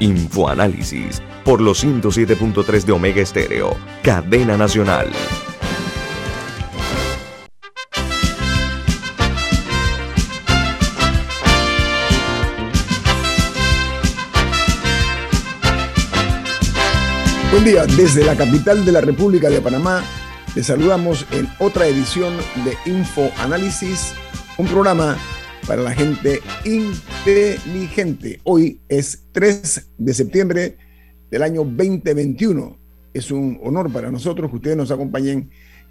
Infoanálisis por los 107.3 de Omega Estéreo, cadena nacional. Buen día, desde la capital de la República de Panamá, les saludamos en otra edición de Infoanálisis, un programa para la gente inteligente. Hoy es 3 de septiembre del año 2021. Es un honor para nosotros que ustedes nos acompañen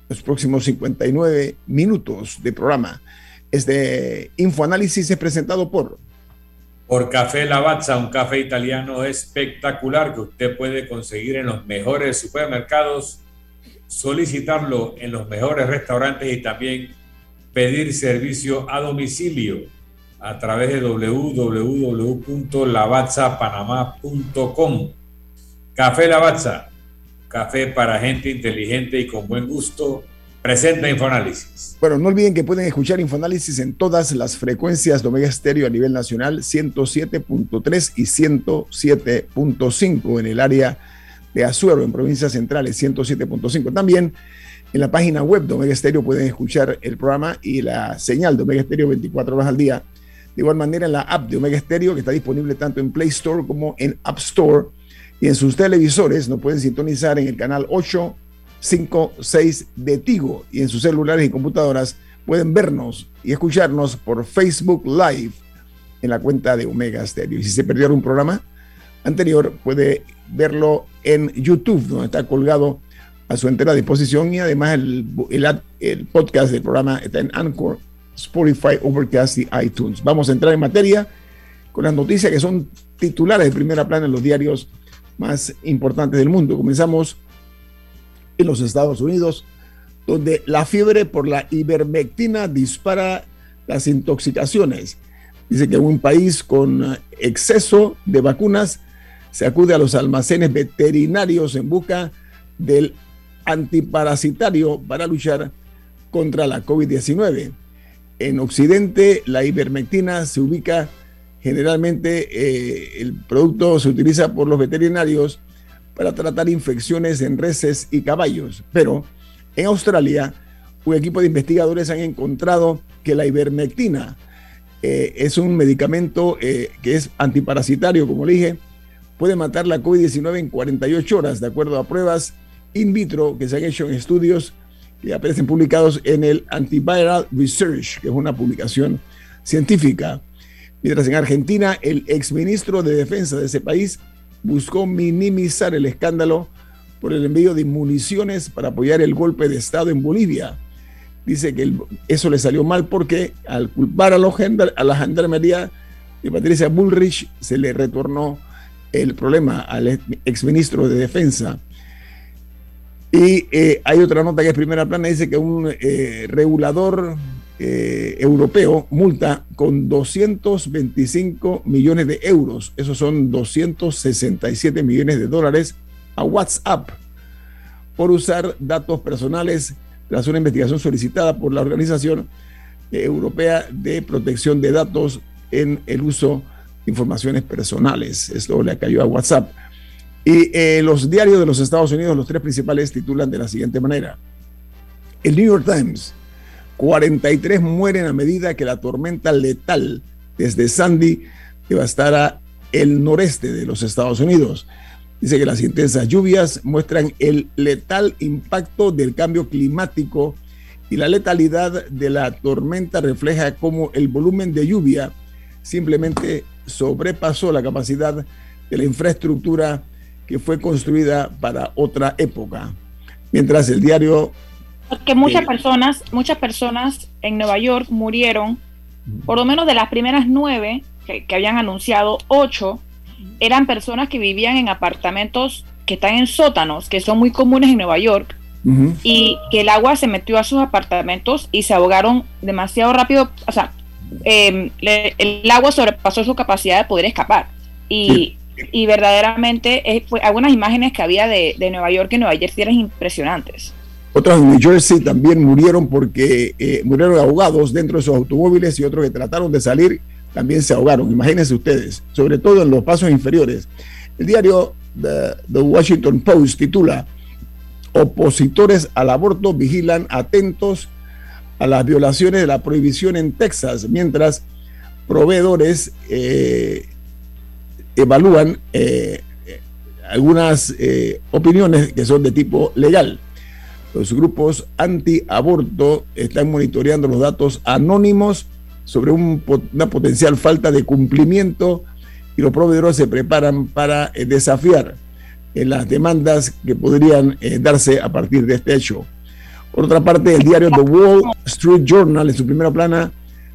los próximos 59 minutos de programa. Este Infoanálisis es presentado por... Por Café Lavazza, un café italiano espectacular que usted puede conseguir en los mejores supermercados, solicitarlo en los mejores restaurantes y también pedir servicio a domicilio a través de www.lavazzapanamá.com. Café Lavazza, café para gente inteligente y con buen gusto. Presenta Infoanálisis. Bueno, no olviden que pueden escuchar Infoanálisis en todas las frecuencias de Omega Estéreo a nivel nacional, 107.3 y 107.5 en el área de Azuero, en provincias centrales, 107.5. También en la página web de Omega Estéreo pueden escuchar el programa y la señal de Omega Estéreo 24 horas al día. De igual manera en la app de Omega Estéreo, que está disponible tanto en Play Store como en App Store. Y en sus televisores nos pueden sintonizar en el canal 856 de Tigo. Y en sus celulares y computadoras pueden vernos y escucharnos por Facebook Live en la cuenta de Omega Stereo. Y si se perdió un programa anterior, puede verlo en YouTube, donde está colgado a su entera disposición y además el, el, podcast del programa está en Anchor, Spotify, Overcast y iTunes. Vamos a entrar en materia con las noticias que son titulares de primera plana en los diarios más importantes del mundo. Comenzamos en los Estados Unidos, donde la fiebre por la ivermectina dispara las intoxicaciones. Dice que un país con exceso de vacunas se acude a los almacenes veterinarios en busca del antiparasitario para luchar contra la COVID-19. En Occidente, la ivermectina se ubica generalmente, eh, el producto se utiliza por los veterinarios para tratar infecciones en reses y caballos, pero en Australia, un equipo de investigadores han encontrado que la ivermectina eh, es un medicamento eh, que es antiparasitario, como le dije, puede matar la COVID-19 en 48 horas, de acuerdo a pruebas in vitro que se han hecho en estudios que aparecen publicados en el Antiviral Research, que es una publicación científica. Mientras en Argentina, el exministro de Defensa de ese país buscó minimizar el escándalo por el envío de municiones para apoyar el golpe de Estado en Bolivia. Dice que eso le salió mal porque al culpar a, los, a la gendarmería de Patricia Bullrich se le retornó el problema al exministro de Defensa. Y eh, hay otra nota que es primera plana, dice que un eh, regulador eh, europeo multa con 225 millones de euros, esos son 267 millones de dólares, a WhatsApp por usar datos personales tras una investigación solicitada por la Organización Europea de Protección de Datos en el uso de informaciones personales. Esto le cayó a WhatsApp. Y eh, los diarios de los Estados Unidos, los tres principales, titulan de la siguiente manera. El New York Times, 43 mueren a medida que la tormenta letal desde Sandy devastara el noreste de los Estados Unidos. Dice que las intensas lluvias muestran el letal impacto del cambio climático y la letalidad de la tormenta refleja cómo el volumen de lluvia simplemente sobrepasó la capacidad de la infraestructura que fue construida para otra época. Mientras el diario... Porque muchas personas, muchas personas en Nueva York murieron, por lo menos de las primeras nueve que, habían anunciado, ocho eran personas que vivían en apartamentos que están en sótanos, que son muy comunes en Nueva York, y que el agua se metió a sus apartamentos y se ahogaron demasiado rápido, o sea, em, el agua sobrepasó su capacidad de poder escapar. Y, y verdaderamente eh, fue, algunas imágenes que había de, de, Nueva York y Nueva Jersey eran impresionantes. Otros en New Jersey también murieron porque eh, murieron ahogados dentro de sus automóviles y otros que trataron de salir también se ahogaron. Imagínense ustedes, sobre todo en los pasos inferiores. El diario The, The Washington Post titula Opositores al aborto vigilan atentos a las violaciones de la prohibición en Texas, mientras proveedores eh, evalúan eh, algunas eh, opiniones que son de tipo legal. Los grupos anti-aborto están monitoreando los datos anónimos sobre una potencial falta de cumplimiento y los proveedores se preparan para eh, desafiar las demandas que podrían darse a partir de este hecho. Por otra parte, el diario The Wall Street Journal en su primera plana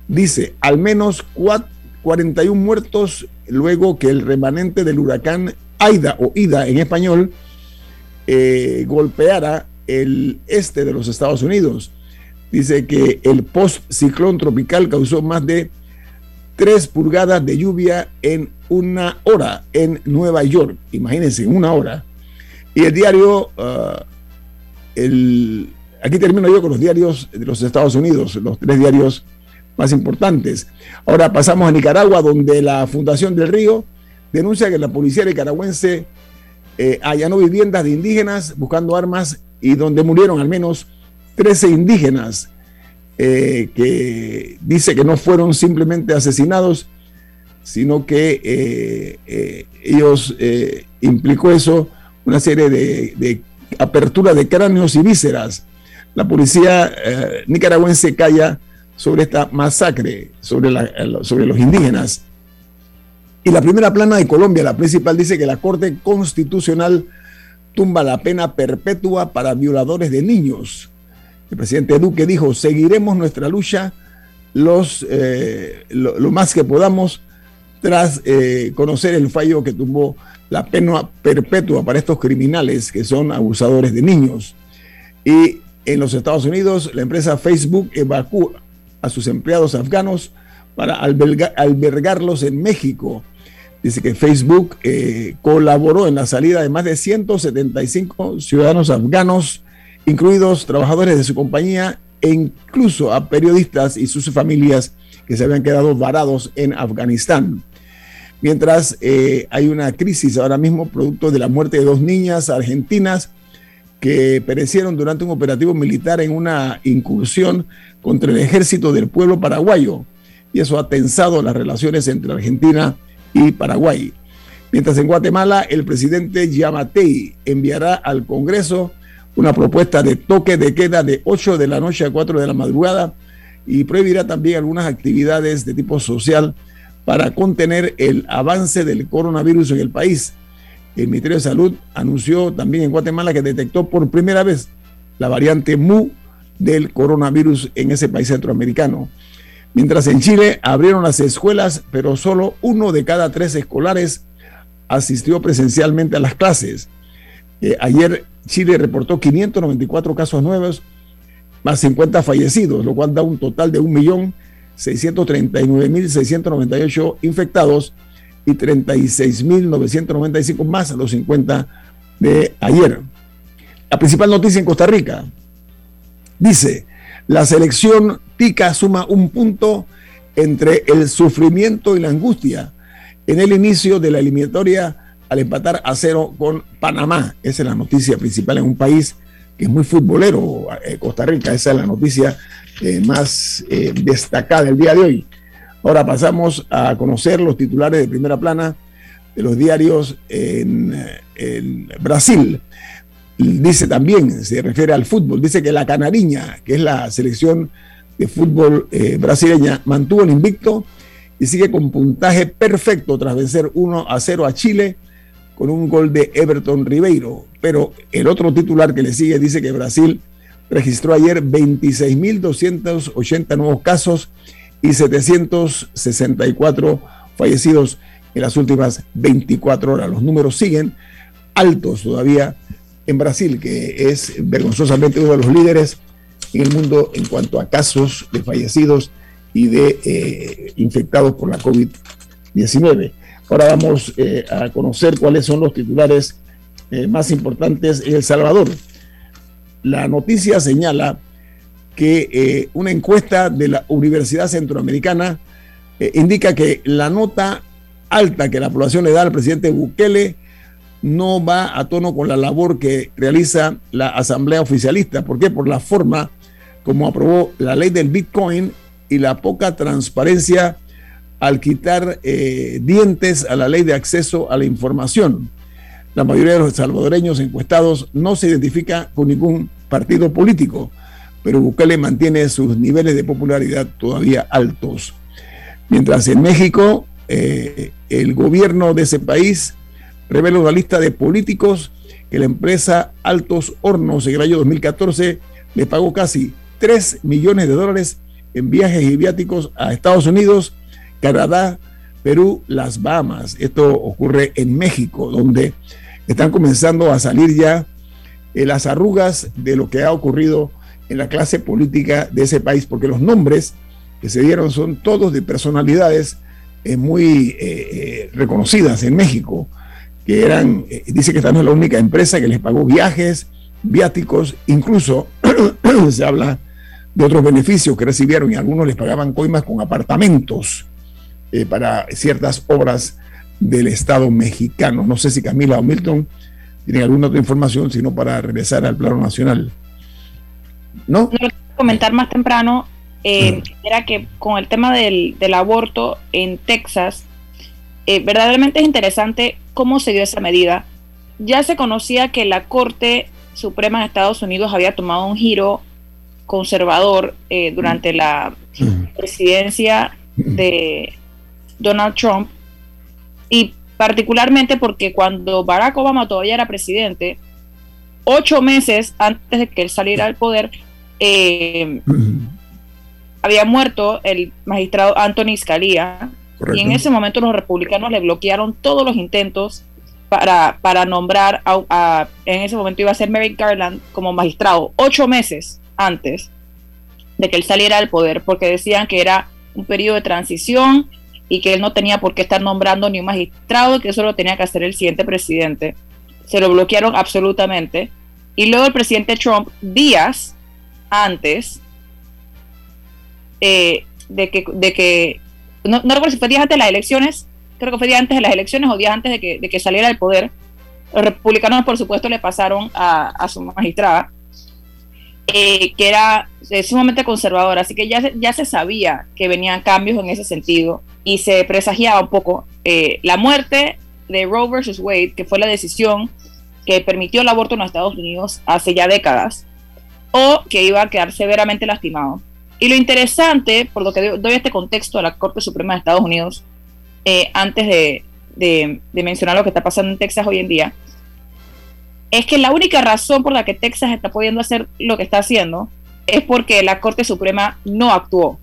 dice al menos cuatro 41 muertos luego que el remanente del huracán Aida o Ida en español eh, golpeara el este de los Estados Unidos. Dice que el post-ciclón tropical causó más de 3 pulgadas de lluvia en una hora en Nueva York. Imagínense, en una hora. Y el diario, uh, el, aquí termino yo con los diarios de los Estados Unidos, los tres diarios más importantes. Ahora pasamos a Nicaragua, donde la Fundación del Río denuncia que la policía nicaragüense eh, allanó viviendas de indígenas buscando armas y donde murieron al menos 13 indígenas, eh, que dice que no fueron simplemente asesinados, sino que eh, ellos implicó eso una serie de, de, apertura de cráneos y vísceras. La policía nicaragüense calla sobre esta masacre sobre, sobre los indígenas. Y la primera plana de Colombia, la principal, dice que la Corte Constitucional tumba la pena perpetua para violadores de niños. El presidente Duque dijo, seguiremos nuestra lucha los, eh, lo, más que podamos tras eh, conocer el fallo que tumbó la pena perpetua para estos criminales que son abusadores de niños. Y en los Estados Unidos, la empresa Facebook evacúa, a sus empleados afganos para albergarlos en México. Dice que Facebook eh, colaboró en la salida de más de 175 ciudadanos afganos, incluidos trabajadores de su compañía e incluso a periodistas y sus familias que se habían quedado varados en Afganistán. Mientras eh, hay una crisis ahora mismo producto de la muerte de dos niñas argentinas que perecieron durante un operativo militar en una incursión contra el ejército del pueblo paraguayo. Y eso ha tensado las relaciones entre Argentina y Paraguay. Mientras en Guatemala, el presidente Yamatei enviará al Congreso una propuesta de toque de queda de 8 de la noche a 4 de la madrugada y prohibirá también algunas actividades de tipo social para contener el avance del coronavirus en el país. El Ministerio de Salud anunció también en Guatemala que detectó por primera vez la variante MU del coronavirus en ese país centroamericano. Mientras en Chile abrieron las escuelas, pero solo uno de cada tres escolares asistió presencialmente a las clases. Eh, ayer Chile reportó 594 casos nuevos, más 50 fallecidos, lo cual da un total de 1.639.698 infectados y 36.995 más a los 50 de ayer. La principal noticia en Costa Rica dice, la selección tica suma un punto entre el sufrimiento y la angustia en el inicio de la eliminatoria al empatar a cero con Panamá. Esa es la noticia principal en un país que es muy futbolero, eh, Costa Rica. Esa es la noticia eh, más eh, destacada del día de hoy. Ahora pasamos a conocer los titulares de primera plana de los diarios en, Brasil. Dice también, se refiere al fútbol, dice que la Canariña, que es la selección de fútbol eh, brasileña, mantuvo el invicto y sigue con puntaje perfecto tras vencer 1 a 0 a Chile con un gol de Everton Ribeiro. Pero el otro titular que le sigue dice que Brasil registró ayer 26.280 nuevos casos y 764 fallecidos en las últimas 24 horas. Los números siguen altos todavía en Brasil, que es vergonzosamente uno de los líderes en el mundo en cuanto a casos de fallecidos y de eh, infectados por la COVID-19. Ahora vamos eh, a conocer cuáles son los titulares eh, más importantes en El Salvador. La noticia señala que una encuesta de la Universidad Centroamericana indica que la nota alta que la población le da al presidente Bukele no va a tono con la labor que realiza la Asamblea Oficialista. ¿Por qué? Por la forma como aprobó la ley del Bitcoin y la poca transparencia al quitar eh, dientes a la ley de acceso a la información. La mayoría de los salvadoreños encuestados no se identifica con ningún partido político, pero Bukele mantiene sus niveles de popularidad todavía altos. Mientras en México, eh, el gobierno de ese país revela una lista de políticos que la empresa Altos Hornos en el año 2014 le pagó casi 3 millones de dólares en viajes y viáticos a Estados Unidos, Canadá, Perú, las Bahamas. Esto ocurre en México, donde están comenzando a salir ya eh, las arrugas de lo que ha ocurrido en la clase política de ese país, porque los nombres que se dieron son todos de personalidades eh, muy eh, reconocidas en México, que eran, dice que esta no es la única empresa que les pagó viajes, viáticos, incluso se habla de otros beneficios que recibieron y algunos les pagaban coimas con apartamentos eh, para ciertas obras del Estado mexicano. No sé si Camila o Milton tienen alguna otra información, sino para regresar al plano nacional. ¿No? Lo que comentar más temprano eh, era que con el tema del, aborto en Texas, eh, verdaderamente es interesante cómo se dio esa medida. Ya se conocía que la Corte Suprema de Estados Unidos había tomado un giro conservador eh, durante la presidencia de Donald Trump y particularmente porque cuando Barack Obama todavía era presidente, ocho meses antes de que él saliera al poder, eh, había muerto el magistrado Anthony Scalia y en ese momento los republicanos le bloquearon todos los intentos para, para nombrar a, en ese momento iba a ser Merrick Garland como magistrado, ocho meses antes de que él saliera del poder, porque decían que era un periodo de transición y que él no tenía por qué estar nombrando ni un magistrado, que eso lo tenía que hacer el siguiente presidente. Se lo bloquearon absolutamente. Y luego el presidente Trump, días antes eh, de que, de que no, recuerdo si fue días antes de las elecciones, creo que fue días antes de las elecciones o días antes de que, de que saliera del poder, los republicanos, por supuesto, le pasaron a, a su magistrada eh, que era sumamente conservadora, así que ya, ya se sabía que venían cambios en ese sentido y se presagiaba un poco eh, la muerte de Roe versus Wade, que fue la decisión que permitió el aborto en los Estados Unidos hace ya décadas, o que iba a quedar severamente lastimado. Y lo interesante, por lo que doy este contexto a la Corte Suprema de Estados Unidos, eh, antes de, de, mencionar lo que está pasando en Texas hoy en día, es que la única razón por la que Texas está pudiendo hacer lo que está haciendo es porque la Corte Suprema no actuó.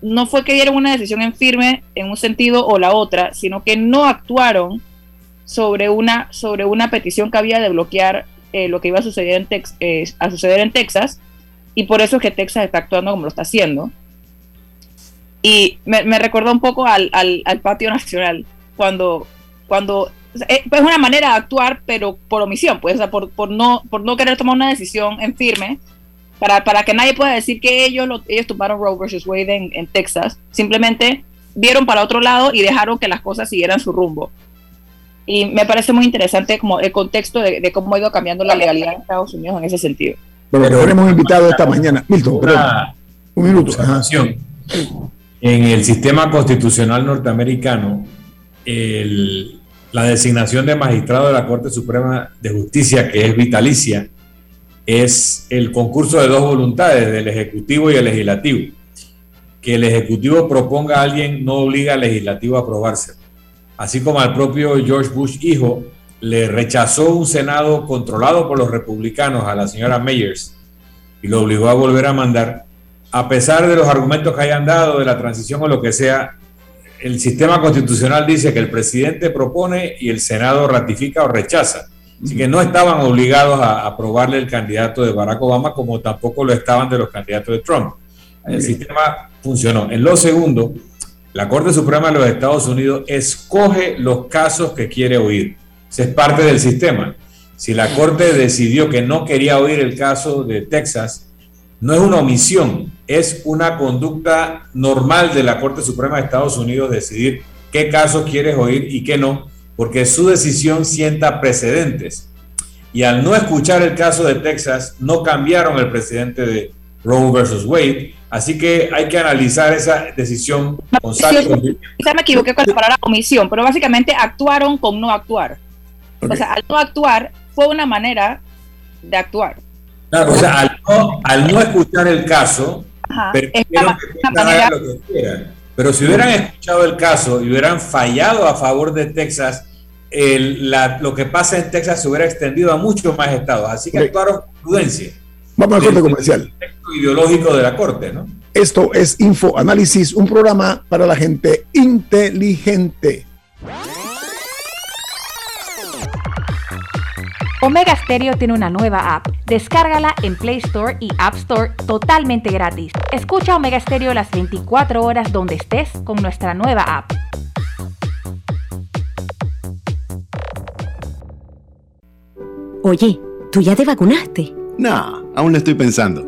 No fue que dieron una decisión en firme en un sentido o la otra, sino que no actuaron sobre una, sobre una petición que había de bloquear eh, lo que iba a suceder, en eh, a suceder en Texas, y por eso es que Texas está actuando como lo está haciendo. Y me, recordó un poco al, al, al patio nacional, cuando, cuando es una manera de actuar, pero por omisión, pues, por, por, no, por no querer tomar una decisión en firme, para, para que nadie pueda decir que ellos, lo, ellos tomaron Roe versus Wade en, Texas. Simplemente vieron para otro lado y dejaron que las cosas siguieran su rumbo. Y me parece muy interesante como el contexto de, cómo ha ido cambiando la legalidad en Estados Unidos en ese sentido. Pero lo hemos invitado esta mañana. Milton, un minuto. En el sistema constitucional norteamericano, el, la designación de magistrado de la Corte Suprema de Justicia, que es vitalicia, es el concurso de dos voluntades, del Ejecutivo y el Legislativo. Que el Ejecutivo proponga a alguien no obliga al Legislativo a aprobarse. Así como al propio George Bush hijo le rechazó un Senado controlado por los republicanos a la señora Meyers y lo obligó a volver a mandar, a pesar de los argumentos que hayan dado de la transición o lo que sea, el sistema constitucional dice que el presidente propone y el Senado ratifica o rechaza. Así que no estaban obligados a aprobarle el candidato de Barack Obama como tampoco lo estaban de los candidatos de Trump. El sistema funcionó. En lo segundo, la Corte Suprema de los Estados Unidos escoge los casos que quiere oír. Ese es parte del sistema. Si la Corte decidió que no quería oír el caso de Texas, no es una omisión, es una conducta normal de la Corte Suprema de Estados Unidos decidir qué casos quieres oír y qué no, porque su decisión sienta precedentes. Y al no escuchar el caso de Texas, no cambiaron el presidente de Roe versus Wade, así que hay que analizar esa decisión con Quizá me equivoqué con la palabra omisión, pero básicamente actuaron con no actuar. O sea, al no actuar fue una manera de actuar. Claro, o sea, al no, escuchar el caso, pero Pero si hubieran escuchado el caso y hubieran fallado a favor de Texas, lo que pasa en Texas se hubiera extendido a muchos más estados. Así que actuaron con prudencia. Vamos al corte comercial. El texto ideológico de la Corte, ¿no? Esto es Info Análisis, un programa para la gente inteligente. Omega Stereo tiene una nueva app. Descárgala en Play Store y App Store totalmente gratis. Escucha Omega Stereo las 24 horas donde estés con nuestra nueva app. Oye, ¿tú ya te vacunaste? No, aún lo estoy pensando.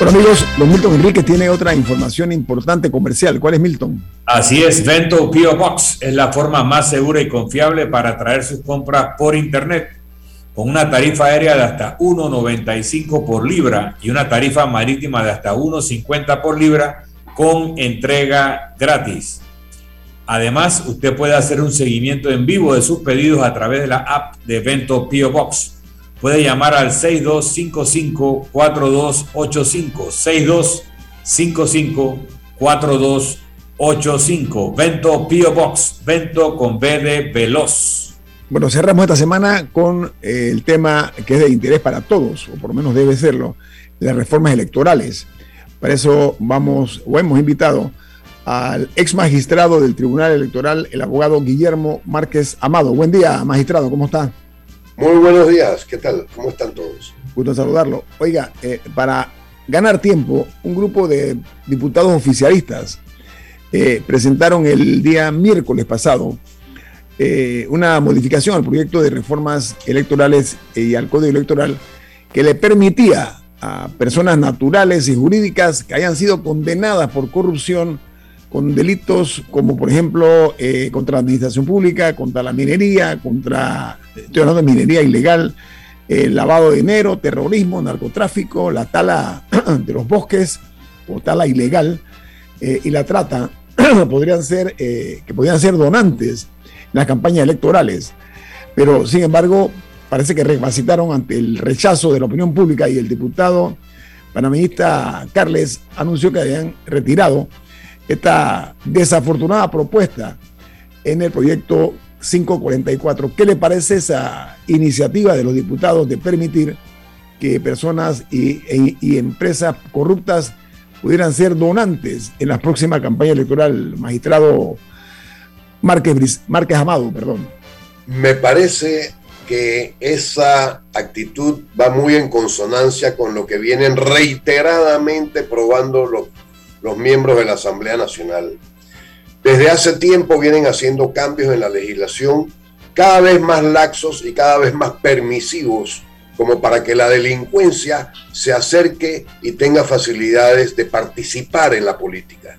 Bueno amigos, don Milton Enrique tiene otra información importante comercial. ¿Cuál es Milton? Así es, Vento Pio Box es la forma más segura y confiable para traer sus compras por internet con una tarifa aérea de hasta 1.95 por libra y una tarifa marítima de hasta 1.50 por libra con entrega gratis. Además, usted puede hacer un seguimiento en vivo de sus pedidos a través de la app de Vento Pio Box puede llamar al 6255-4285. 6255-4285. Vento Pio Box. Vento con B de Veloz. Bueno, cerramos esta semana con eh, el tema que es de interés para todos, o por lo menos debe serlo, las reformas electorales. Para eso vamos, o hemos invitado al ex magistrado del Tribunal Electoral, el abogado Guillermo Márquez Amado. Buen día, magistrado, ¿cómo está? Muy buenos días, ¿qué tal? ¿Cómo están todos? Gusto saludarlo. Oiga, eh, para ganar tiempo, un grupo de diputados oficialistas eh, presentaron el día miércoles pasado eh, una modificación al proyecto de reformas electorales y al código electoral que le permitía a personas naturales y jurídicas que hayan sido condenadas por corrupción con delitos como por ejemplo contra la administración pública, contra la minería, contra estoy hablando de minería ilegal, el lavado de dinero, terrorismo, narcotráfico, la tala de los bosques o tala ilegal eh, y la trata podrían ser, eh, que podrían ser donantes en las campañas electorales. Pero sin embargo, parece que recapacitaron ante el rechazo de la opinión pública y el diputado panameñista Carles anunció que habían retirado esta desafortunada propuesta en el proyecto 544. ¿Qué le parece esa iniciativa de los diputados de permitir que personas y, y empresas corruptas pudieran ser donantes en la próxima campaña electoral, magistrado Márquez, Márquez Amado, perdón. Me parece que esa actitud va muy en consonancia con lo que vienen reiteradamente probando los, los miembros de la Asamblea Nacional. Desde hace tiempo vienen haciendo cambios en la legislación cada vez más laxos y cada vez más permisivos como para que la delincuencia se acerque y tenga facilidades de participar en la política.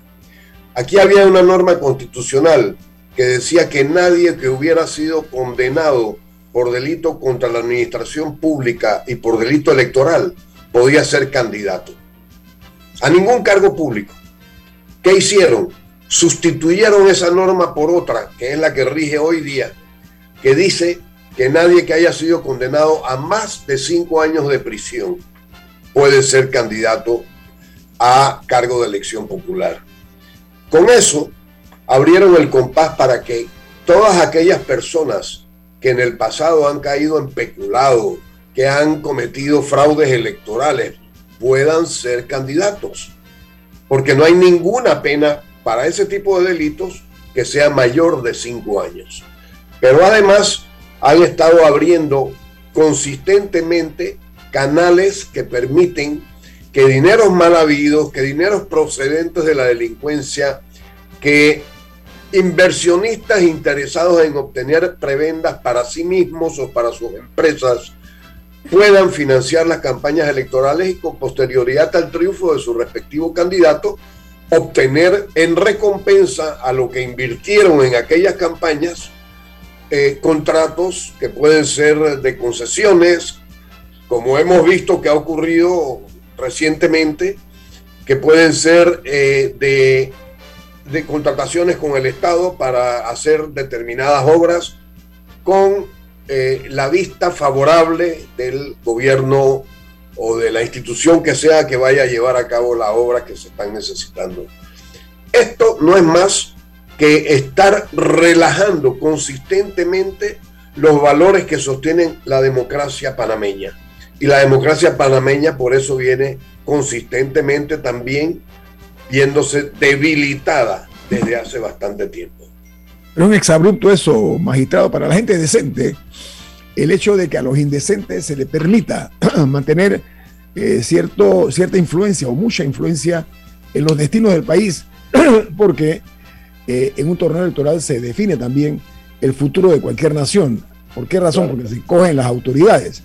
Aquí había una norma constitucional que decía que nadie que hubiera sido condenado por delito contra la administración pública y por delito electoral podía ser candidato a ningún cargo público. ¿Qué hicieron? Sustituyeron esa norma por otra, que es la que rige hoy día, que dice que nadie que haya sido condenado a más de cinco años de prisión puede ser candidato a cargo de elección popular. Con eso, abrieron el compás para que todas aquellas personas que en el pasado han caído en peculado, que han cometido fraudes electorales, puedan ser candidatos. Porque no hay ninguna pena para ese tipo de delitos que sea mayor de cinco años. Pero además, han estado abriendo consistentemente canales que permiten que dineros mal habidos, que dineros procedentes de la delincuencia, que inversionistas interesados en obtener prebendas para sí mismos o para sus empresas puedan financiar las campañas electorales y con posterioridad al triunfo de su respectivo candidato, obtener en recompensa a lo que invirtieron en aquellas campañas eh, contratos que pueden ser de concesiones, como hemos visto que ha ocurrido recientemente, que pueden ser eh, de, de contrataciones con el Estado para hacer determinadas obras con eh, la vista favorable del gobierno o de la institución que sea que vaya a llevar a cabo la obra que se están necesitando. Esto no es más que estar relajando consistentemente los valores que sostienen la democracia panameña. Y la democracia panameña por eso viene consistentemente también viéndose debilitada desde hace bastante tiempo. Pero un exabrupto eso, magistrado, para la gente decente, el hecho de que a los indecentes se le permita mantener eh, cierto, cierta influencia o mucha influencia en los destinos del país, porque eh, en un torneo electoral se define también el futuro de cualquier nación. ¿Por qué razón? Porque se cogen las autoridades.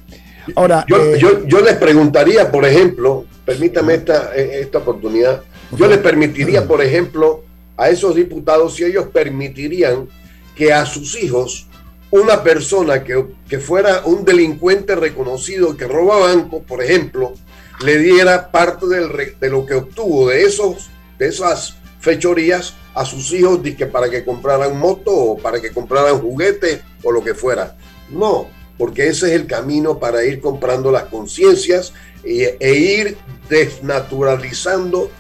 Ahora, yo, eh, yo, les preguntaría, por ejemplo, permítame esta, esta oportunidad, yo les permitiría, por ejemplo, a esos diputados si ellos permitirían que a sus hijos una persona que, que fuera un delincuente reconocido que roba bancos, por ejemplo, le diera parte de lo que obtuvo de, esos, de esas fechorías a sus hijos que para que compraran moto o para que compraran juguetes o lo que fuera. No, porque ese es el camino para ir comprando las conciencias e, e, ir desnaturalizando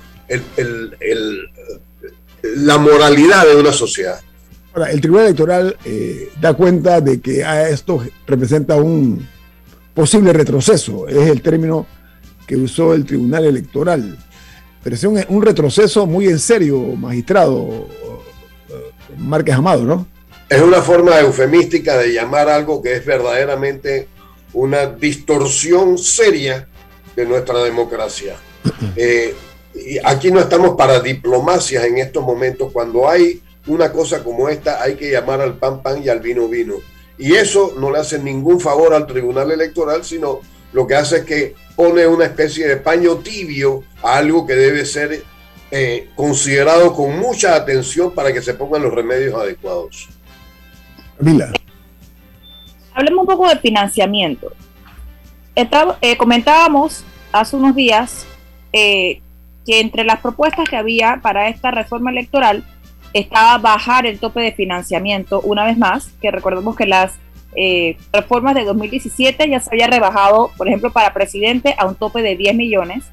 la moralidad de una sociedad. Ahora, el Tribunal Electoral eh, da cuenta de que esto representa un posible retroceso, es el término que usó el Tribunal Electoral pero es un, retroceso muy en serio, magistrado Márquez Amado, ¿no? Es una forma eufemística de llamar algo que es verdaderamente una distorsión seria de nuestra democracia. Eh, y aquí no estamos para diplomacias en estos momentos. Cuando hay una cosa como esta, hay que llamar al pan pan y al vino vino. Y eso no le hace ningún favor al Tribunal Electoral, sino lo que hace es que pone una especie de paño tibio a algo que debe ser eh, considerado con mucha atención para que se pongan los remedios adecuados. Mila. Hablemos un poco de financiamiento. Eh, comentábamos hace unos días eh, que entre las propuestas que había para esta reforma electoral estaba bajar el tope de financiamiento una vez más, que recordemos que las eh, reformas de 2017 ya se había rebajado, por ejemplo, para presidente a un tope de 10 millones.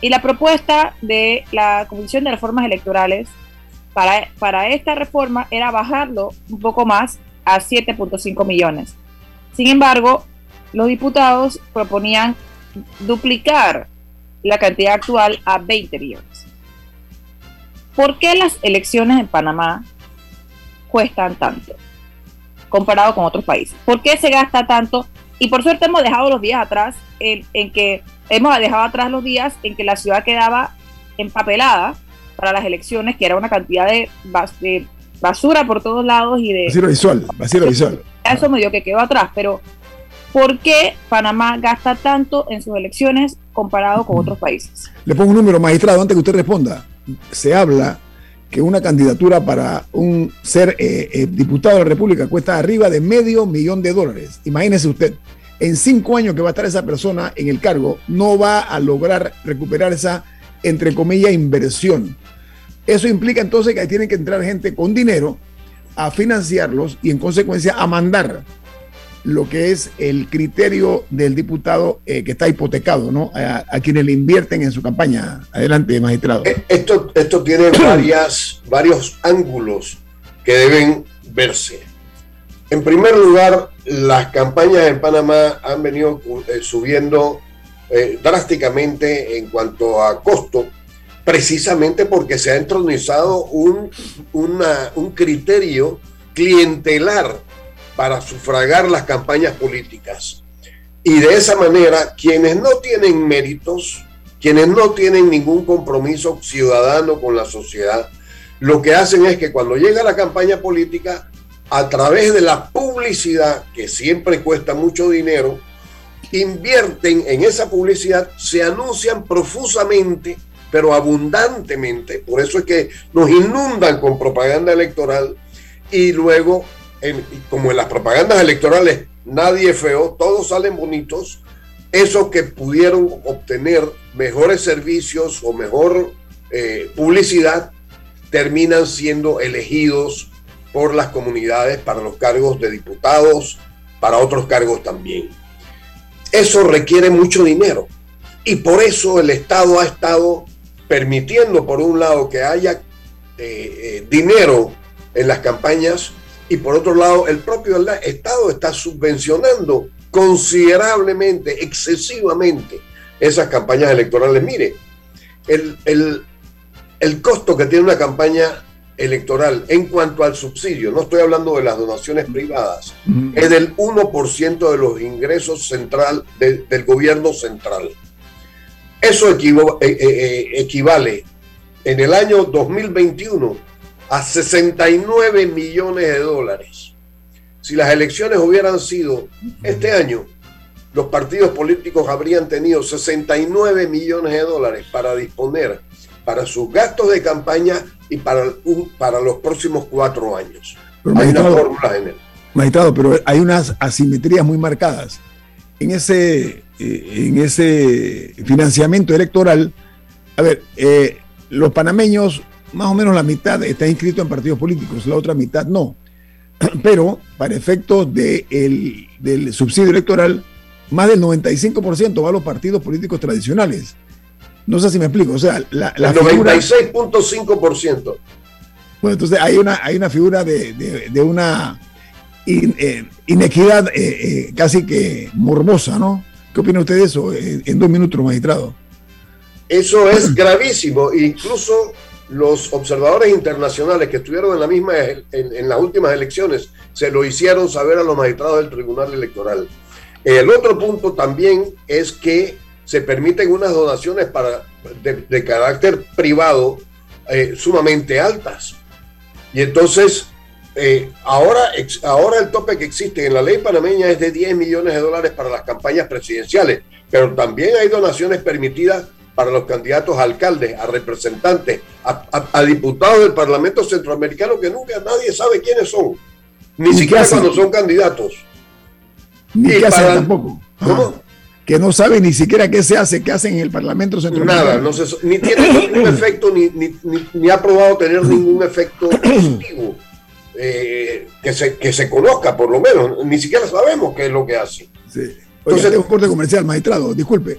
Y la propuesta de la Comisión de Reformas Electorales para, para esta reforma era bajarlo un poco más a 7.5 millones. Sin embargo, los diputados proponían duplicar la cantidad actual a 20 millones. ¿Por qué las elecciones en Panamá cuestan tanto comparado con otros países? ¿Por qué se gasta tanto? Y por suerte hemos dejado los días atrás en, en que hemos dejado atrás los días en que la ciudad quedaba empapelada para las elecciones, que era una cantidad de, basura por todos lados y de... Vacío visual, vacío visual. Eso me dio que quedó atrás, pero ¿por qué Panamá gasta tanto en sus elecciones comparado con otros países? Le pongo un número, magistrado, antes que usted responda. Se habla que una candidatura para un ser eh, eh, diputado de la República cuesta arriba de medio millón de dólares. Imagínese usted, en cinco años que va a estar esa persona en el cargo, no va a lograr recuperar esa, entre comillas, inversión. Eso implica entonces que tienen que entrar gente con dinero a financiarlos y en consecuencia a mandar lo que es el criterio del diputado eh, que está hipotecado, ¿no? A, quienes le invierten en su campaña. Adelante, magistrado. Eh, esto, esto tiene varias, varios ángulos que deben verse. En primer lugar, las campañas en Panamá han venido eh, subiendo drásticamente en cuanto a costo precisamente porque se ha entronizado un, un criterio clientelar para sufragar las campañas políticas. Y de esa manera, quienes no tienen méritos, quienes no tienen ningún compromiso ciudadano con la sociedad, lo que hacen es que cuando llega la campaña política, a través de la publicidad, que siempre cuesta mucho dinero, invierten en esa publicidad, se anuncian profusamente pero abundantemente. Por eso es que nos inundan con propaganda electoral y luego, como en las propagandas electorales nadie es feo, todos salen bonitos, esos que pudieron obtener mejores servicios o mejor eh, publicidad terminan siendo elegidos por las comunidades para los cargos de diputados, para otros cargos también. Eso requiere mucho dinero y por eso el Estado ha estado permitiendo por un lado que haya eh, eh, dinero en las campañas y por otro lado el propio Estado está subvencionando considerablemente, excesivamente esas campañas electorales. Mire, el, el costo que tiene una campaña electoral en cuanto al subsidio, no estoy hablando de las donaciones privadas, es del 1% de los ingresos central del gobierno central. Eso eh, eh, eh, equivale en el año 2021 a 69 millones de dólares. Si las elecciones hubieran sido este año, los partidos políticos habrían tenido 69 millones de dólares para disponer para sus gastos de campaña y para, para los próximos cuatro años. hay una fórmula general. Magistrado, pero hay unas asimetrías muy marcadas. En ese eh, en ese financiamiento electoral, a ver, eh, los panameños, más o menos la mitad está inscrito en partidos políticos, la otra mitad no. Pero para efectos de del subsidio electoral, más del 95% va a los partidos políticos tradicionales. No sé si me explico. O sea, la, la 96.5%. Bueno, entonces hay una, hay una figura de, de, una eh, inequidad casi que morbosa, ¿no? ¿Qué opina usted de eso en, dos minutos, magistrado? Eso es gravísimo. Incluso los observadores internacionales que estuvieron en, la misma, en, las últimas elecciones se lo hicieron saber a los magistrados del Tribunal Electoral. El otro punto también es que se permiten unas donaciones para, de, carácter privado eh, sumamente altas. Y entonces eh, ahora, ahora el tope que existe en la ley panameña es de 10 millones de dólares para las campañas presidenciales, pero también hay donaciones permitidas para los candidatos a alcaldes, a representantes, a, diputados del Parlamento Centroamericano que nunca nadie sabe quiénes son, ni siquiera cuando son candidatos. Ni qué hacen tampoco. Que no sabe ni siquiera qué se hace, qué hacen en el Parlamento Centroamericano. Nada, no ni tiene ningún efecto, ni, ni, ni ha probado tener ningún efecto positivo eh, que, se, que se conozca, por lo menos. Ni siquiera sabemos qué es lo que hace. Sí. Entonces, tengo corte comercial, magistrado. Disculpe.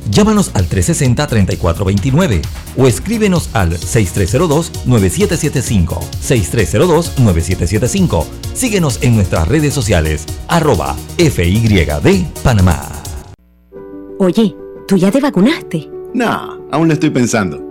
Llámanos al 360-3429 o escríbenos al 6302-9775. 6302-9775. Síguenos en nuestras redes sociales, arroba FYD Panamá. Oye, ¿tú ya te vacunaste? No, aún lo estoy pensando.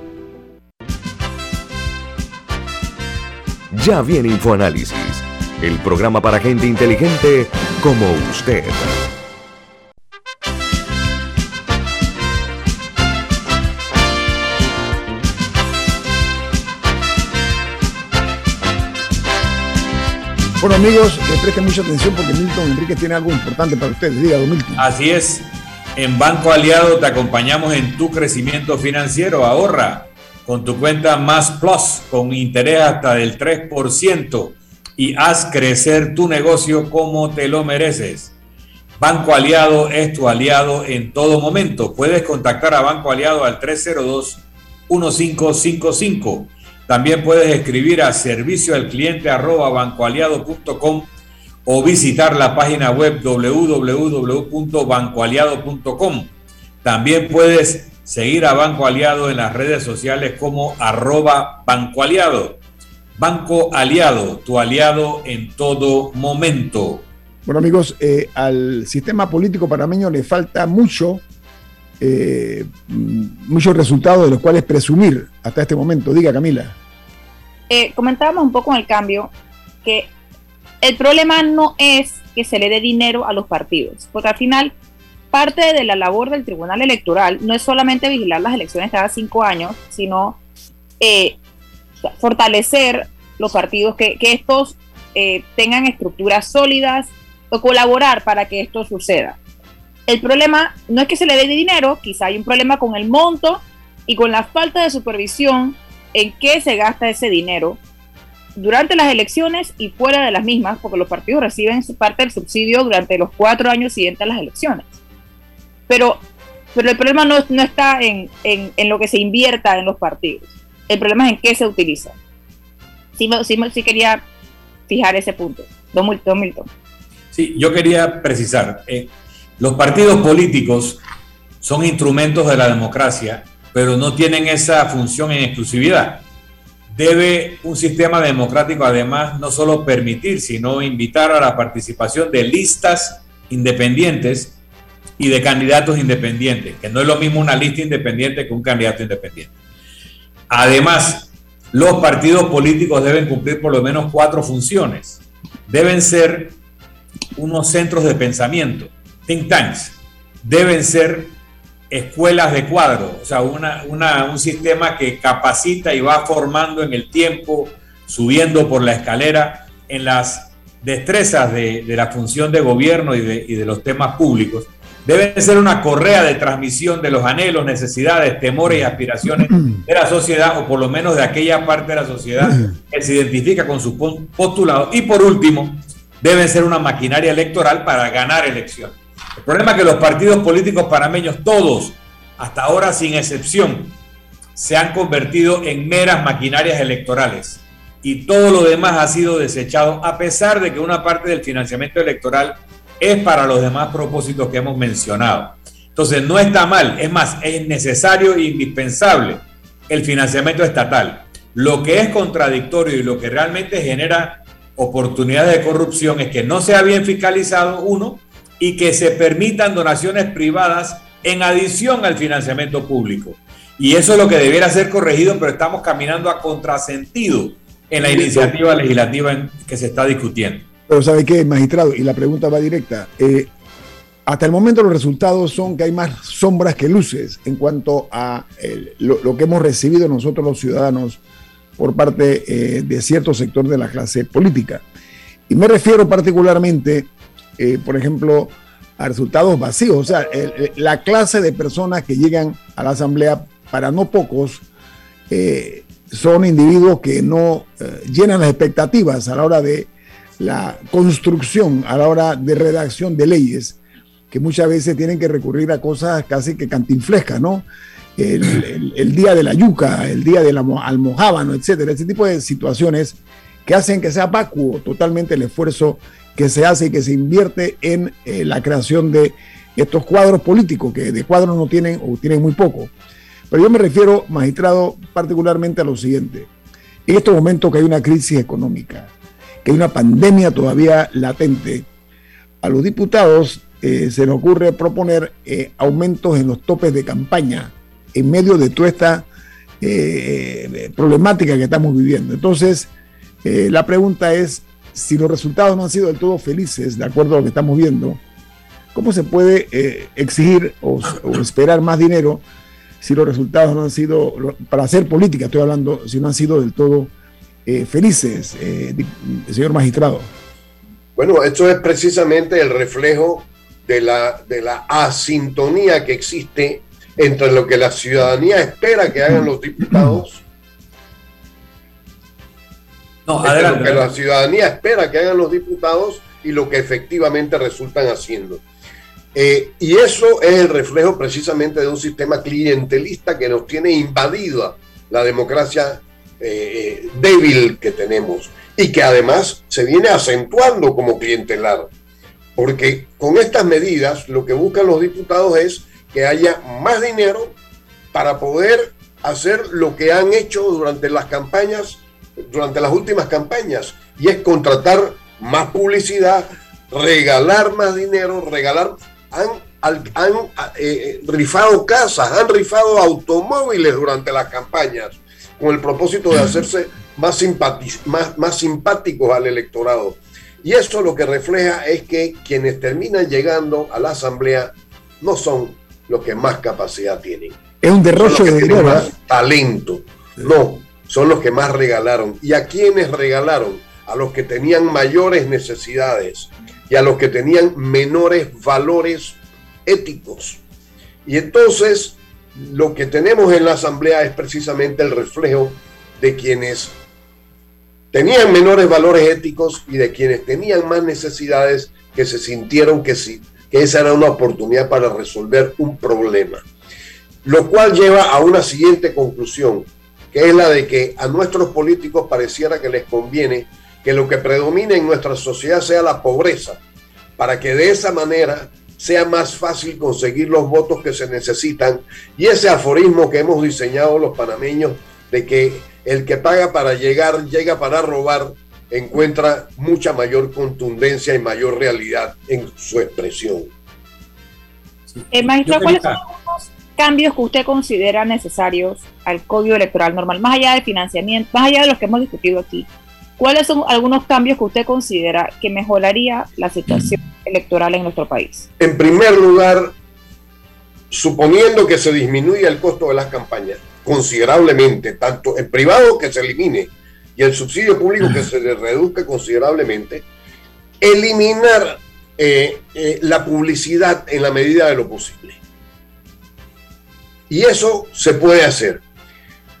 Ya viene InfoAnálisis, el programa para gente inteligente como usted. Bueno amigos, eh, presten mucha atención porque Milton Enrique tiene algo importante para ustedes. Diga, Milton. Así es. En Banco Aliado te acompañamos en tu crecimiento financiero. Ahorra con tu cuenta Más Plus con interés hasta del 3% y haz crecer tu negocio como te lo mereces. Banco Aliado es tu aliado en todo momento. Puedes contactar a Banco Aliado al 302-1555. También puedes escribir a servicio al cliente arroba bancoaliado.com o visitar la página web www.bancoaliado.com. También puedes seguir a Banco Aliado en las redes sociales como arroba Banco Aliado. Banco Aliado, tu aliado en todo momento. Bueno amigos, eh, al sistema político panameño le falta mucho, eh, muchos resultados de los cuales presumir hasta este momento. Diga Camila. Eh, comentábamos un poco en el cambio que el problema no es que se le dé dinero a los partidos, porque al final parte de la labor del Tribunal Electoral no es solamente vigilar las elecciones cada cinco años, sino eh, fortalecer los partidos, que, estos eh, tengan estructuras sólidas o colaborar para que esto suceda. El problema no es que se le dé dinero, quizá hay un problema con el monto y con la falta de supervisión en qué se gasta ese dinero durante las elecciones y fuera de las mismas, porque los partidos reciben parte del subsidio durante los cuatro años siguientes a las elecciones. Pero, pero el problema no, no está en, en, lo que se invierta en los partidos, el problema es en qué se utiliza. Sí, sí, sí quería fijar ese punto. Don Milton. Sí, yo quería precisar, eh, los partidos políticos son instrumentos de la democracia, pero no tienen esa función en exclusividad debe un sistema democrático además no solo permitir, sino invitar a la participación de listas independientes y de candidatos independientes, que no es lo mismo una lista independiente que un candidato independiente. Además, los partidos políticos deben cumplir por lo menos cuatro funciones. Deben ser unos centros de pensamiento, think tanks. Deben ser escuelas de cuadro, o sea, un sistema que capacita y va formando en el tiempo, subiendo por la escalera en las destrezas de, la función de gobierno y de, los temas públicos. Debe ser una correa de transmisión de los anhelos, necesidades, temores y aspiraciones de la sociedad, o por lo menos de aquella parte de la sociedad que se identifica con su postulado. Y por último, deben ser una maquinaria electoral para ganar elecciones. El problema es que los partidos políticos panameños, todos, hasta ahora sin excepción, se han convertido en meras maquinarias electorales y todo lo demás ha sido desechado a pesar de que una parte del financiamiento electoral es para los demás propósitos que hemos mencionado. Entonces no está mal, es más, es necesario e indispensable el financiamiento estatal. Lo que es contradictorio y lo que realmente genera oportunidades de corrupción es que no sea bien fiscalizado uno y que se permitan donaciones privadas en adición al financiamiento público. Y eso es lo que debiera ser corregido, pero estamos caminando a contrasentido en la iniciativa legislativa que se está discutiendo. Pero ¿sabe qué, magistrado? Y la pregunta va directa. Eh, hasta el momento los resultados son que hay más sombras que luces en cuanto a lo, que hemos recibido nosotros los ciudadanos por parte eh, de cierto sector de la clase política. Y me refiero particularmente, eh, por ejemplo, a resultados vacíos. O sea, la clase de personas que llegan a la Asamblea, para no pocos, eh, son individuos que no llenan las expectativas a la hora de la construcción, a la hora de redacción de leyes que muchas veces tienen que recurrir a cosas casi que cantinflescas, ¿no? El, día de la yuca, el día del almohábano, etcétera, ese tipo de situaciones que hacen que sea vacuo totalmente el esfuerzo que se hace y que se invierte en eh, la creación de estos cuadros políticos, que de cuadros no tienen o tienen muy poco. Pero yo me refiero, magistrado, particularmente a lo siguiente. En estos momentos que hay una crisis económica, que hay una pandemia todavía latente, a los diputados eh, se nos ocurre proponer eh, aumentos en los topes de campaña en medio de toda esta eh, problemática que estamos viviendo. Entonces, la pregunta es, si los resultados no han sido del todo felices, de acuerdo a lo que estamos viendo, ¿cómo se puede exigir o, esperar más dinero si los resultados no han sido, para hacer política estoy hablando, si no han sido del todo felices, señor magistrado? Bueno, esto es precisamente el reflejo de la, de la asintonía que existe entre lo que la ciudadanía espera que hagan los diputados. No, lo que la ciudadanía espera que hagan los diputados y lo que efectivamente resultan haciendo. Eh, y eso es el reflejo precisamente de un sistema clientelista que nos tiene invadida la democracia eh, débil que tenemos y que además se viene acentuando como clientelar. Porque con estas medidas lo que buscan los diputados es que haya más dinero para poder hacer lo que han hecho durante las campañas, durante las últimas campañas, y es contratar más publicidad, regalar más dinero, regalar, han, han eh, rifado casas, han rifado automóviles durante las campañas, con el propósito de hacerse más, más, más simpáticos al electorado. Y esto lo que refleja es que quienes terminan llegando a la asamblea no son los que más capacidad tienen. Es un derroche de dinero. Más talento. No, son los que más regalaron. ¿Y a quienes regalaron? A los que tenían mayores necesidades y a los que tenían menores valores éticos. Y entonces lo que tenemos en la asamblea es precisamente el reflejo de quienes tenían menores valores éticos y de quienes tenían más necesidades que se sintieron que, sí, que esa era una oportunidad para resolver un problema. Lo cual lleva a una siguiente conclusión, que es la de que a nuestros políticos pareciera que les conviene que lo que predomine en nuestra sociedad sea la pobreza, para que de esa manera sea más fácil conseguir los votos que se necesitan y ese aforismo que hemos diseñado los panameños de que el que paga para llegar, llega para robar, encuentra mucha mayor contundencia y mayor realidad en su expresión. Eh, maestro, ¿cuáles son los cambios que usted considera necesarios al código electoral normal, más allá de financiamiento, más allá de los que hemos discutido aquí? ¿Cuáles son algunos cambios que usted considera que mejoraría la situación electoral en nuestro país? En primer lugar, suponiendo que se disminuya el costo de las campañas, considerablemente, tanto el privado que se elimine y el subsidio público que se le reduzca considerablemente, eliminar eh, eh, la publicidad en la medida de lo posible. Y eso se puede hacer.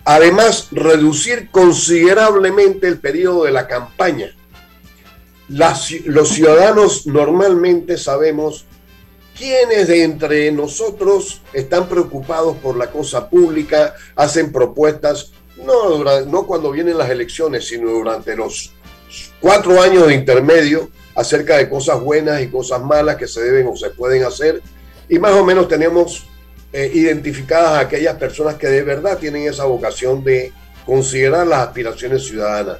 Además, reducir considerablemente el periodo de la campaña. los ciudadanos normalmente sabemos ¿Quiénes de entre nosotros están preocupados por la cosa pública, hacen propuestas, no, no cuando vienen las elecciones, sino durante los cuatro años de intermedio, acerca de cosas buenas y cosas malas que se deben o se pueden hacer? Y más o menos tenemos eh, identificadas a aquellas personas que de verdad tienen esa vocación de considerar las aspiraciones ciudadanas.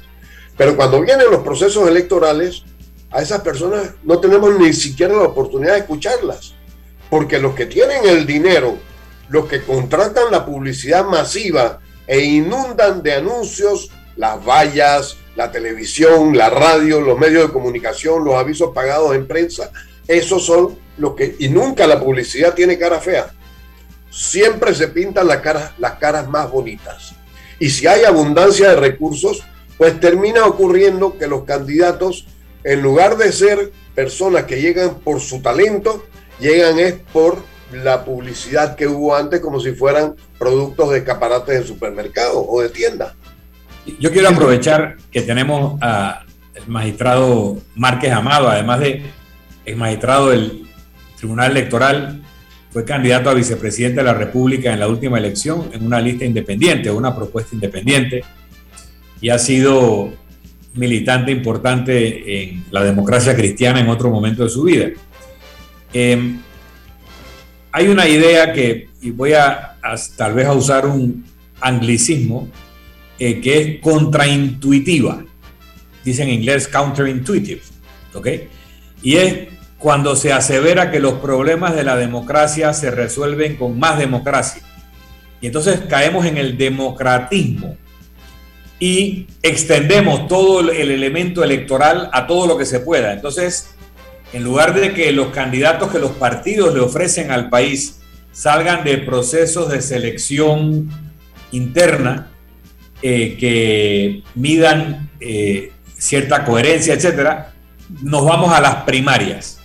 Pero cuando vienen los procesos electorales, a esas personas no tenemos ni siquiera la oportunidad de escucharlas, porque los que tienen el dinero, los que contratan la publicidad masiva e inundan de anuncios las vallas, la televisión, la radio, los medios de comunicación, los avisos pagados en prensa, esos son los que, y nunca la publicidad tiene cara fea. Siempre se pintan las caras, las caras más bonitas. Y si hay abundancia de recursos, pues termina ocurriendo que los candidatos, en lugar de ser personas que llegan por su talento, llegan es por la publicidad que hubo antes como si fueran productos de escaparates de supermercado o de tienda. Yo quiero aprovechar que tenemos al magistrado Márquez Amado, además de el magistrado del Tribunal Electoral, fue candidato a vicepresidente de la República en la última elección en una lista independiente, una propuesta independiente, y ha sido militante importante en la democracia cristiana en otro momento de su vida. Em, hay una idea que, y voy a, tal vez a usar un anglicismo, eh, que es contraintuitiva. Dice en inglés counterintuitive. ¿Ok? Y es cuando se asevera que los problemas de la democracia se resuelven con más democracia. Y entonces caemos en el democratismo y extendemos todo el elemento electoral a todo lo que se pueda. Entonces, en lugar de que los candidatos que los partidos le ofrecen al país salgan de procesos de selección interna eh, que midan eh, cierta coherencia, etcétera, nos vamos a las primarias.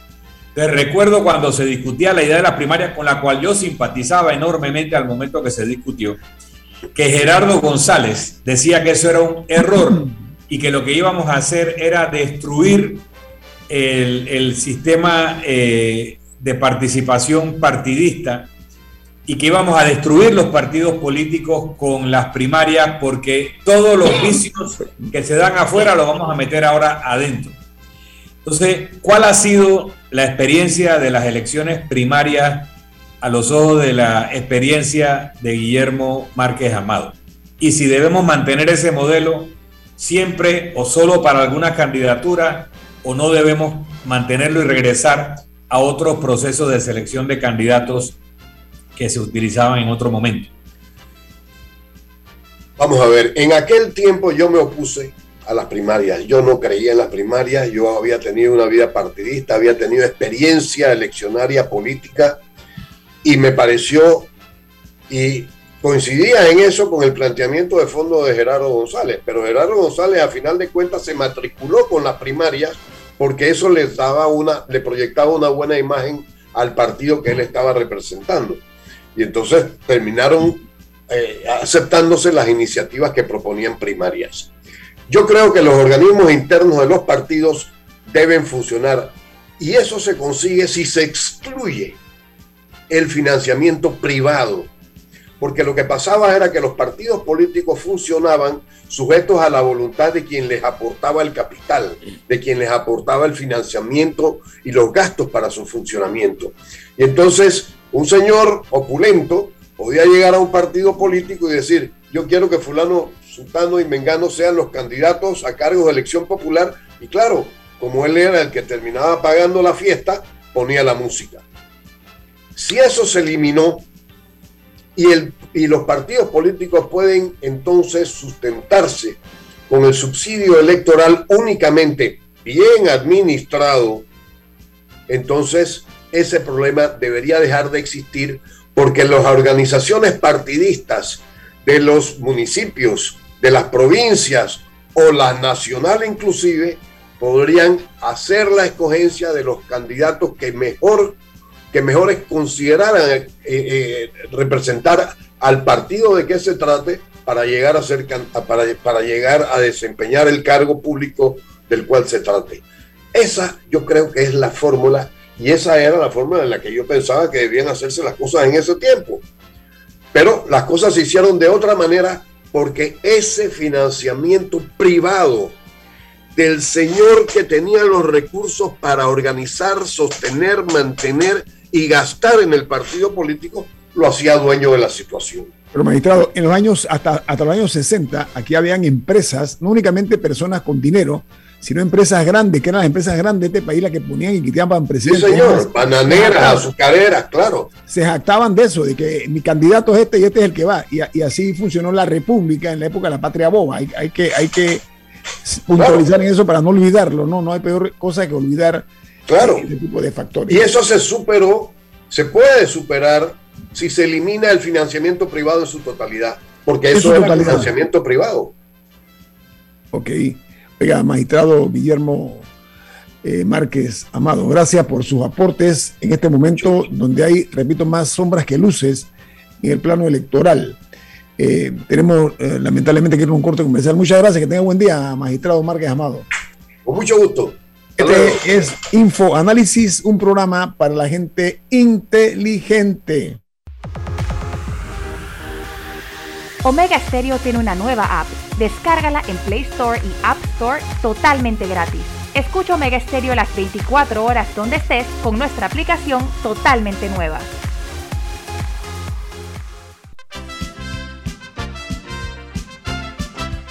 Entonces, recuerdo cuando se discutía la idea de las primarias, con la cual yo simpatizaba enormemente al momento que se discutió, que Gerardo González decía que eso era un error y que lo que íbamos a hacer era destruir el, sistema eh, de participación partidista y que íbamos a destruir los partidos políticos con las primarias porque todos los vicios que se dan afuera los vamos a meter ahora adentro. Entonces, ¿cuál ha sido la experiencia de las elecciones primarias a los ojos de la experiencia de Guillermo Márquez Amado? Y si debemos mantener ese modelo siempre o solo para alguna candidatura o no debemos mantenerlo y regresar a otros procesos de selección de candidatos que se utilizaban en otro momento. Vamos a ver, en aquel tiempo yo me opuse a las primarias. Yo no creía en las primarias, yo había tenido una vida partidista, había tenido experiencia eleccionaria política y me pareció, y coincidía en eso con el planteamiento de fondo de Gerardo González, pero Gerardo González a final de cuentas se matriculó con las primarias porque eso les daba una, le proyectaba una buena imagen al partido que él estaba representando. Y entonces terminaron eh, aceptándose las iniciativas que proponían primarias. Yo creo que los organismos internos de los partidos deben funcionar y eso se consigue si se excluye el financiamiento privado. Porque lo que pasaba era que los partidos políticos funcionaban sujetos a la voluntad de quien les aportaba el capital, de quien les aportaba el financiamiento y los gastos para su funcionamiento. Y entonces un señor opulento podía llegar a un partido político y decir, yo quiero que fulano, sultano y mengano sean los candidatos a cargos de elección popular. Y claro, como él era el que terminaba pagando la fiesta, ponía la música. Si eso se eliminó y, el, y los partidos políticos pueden entonces sustentarse con el subsidio electoral únicamente bien administrado, entonces ese problema debería dejar de existir porque las organizaciones partidistas de los municipios, de las provincias o la nacional inclusive, podrían hacer la escogencia de los candidatos que mejor que mejores consideraran eh, eh, representar al partido de que se trate para llegar a ser para, para llegar a desempeñar el cargo público del cual se trate. Esa yo creo que es la fórmula y esa era la forma en la que yo pensaba que debían hacerse las cosas en ese tiempo. Pero las cosas se hicieron de otra manera porque ese financiamiento privado del señor que tenía los recursos para organizar, sostener, mantener y gastar en el partido político, lo hacía dueño de la situación. Pero magistrado, en los años, hasta, hasta los años 60, aquí habían empresas, no únicamente personas con dinero, sino empresas grandes, que eran las empresas grandes de este país las que ponían y quitaban presidentes. Sí, señor, bananeras, azucareras, claro. Se jactaban de eso, de que mi candidato es este y este es el que va. Y, así funcionó la República en la época de la patria boba. Hay, hay que, hay que puntualizar en eso para no olvidarlo, ¿no? No hay peor cosa que olvidar claro. ese tipo de factores. Y eso se superó, se puede superar si se elimina el financiamiento privado en su totalidad, porque eso es financiamiento privado. Ok. Oiga, magistrado Guillermo eh, Márquez Amado, gracias por sus aportes en este momento donde hay, repito, más sombras que luces en el plano electoral. Eh, tenemos eh, lamentablemente que ir a un corte comercial. Muchas gracias, que tenga buen día, magistrado Márquez Amado. Con mucho gusto. Este es Info Análisis, un programa para la gente inteligente. Omega Stereo tiene una nueva app. Descárgala en Play Store y App Store totalmente gratis. Escucha Omega Stereo las 24 horas donde estés con nuestra aplicación totalmente nueva.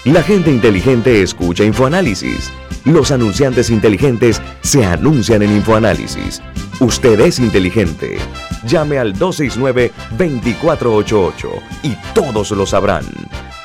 La gente inteligente escucha InfoAnálisis. Los anunciantes inteligentes se anuncian en InfoAnálisis. Usted es inteligente. Llame al 269-2488 y todos lo sabrán.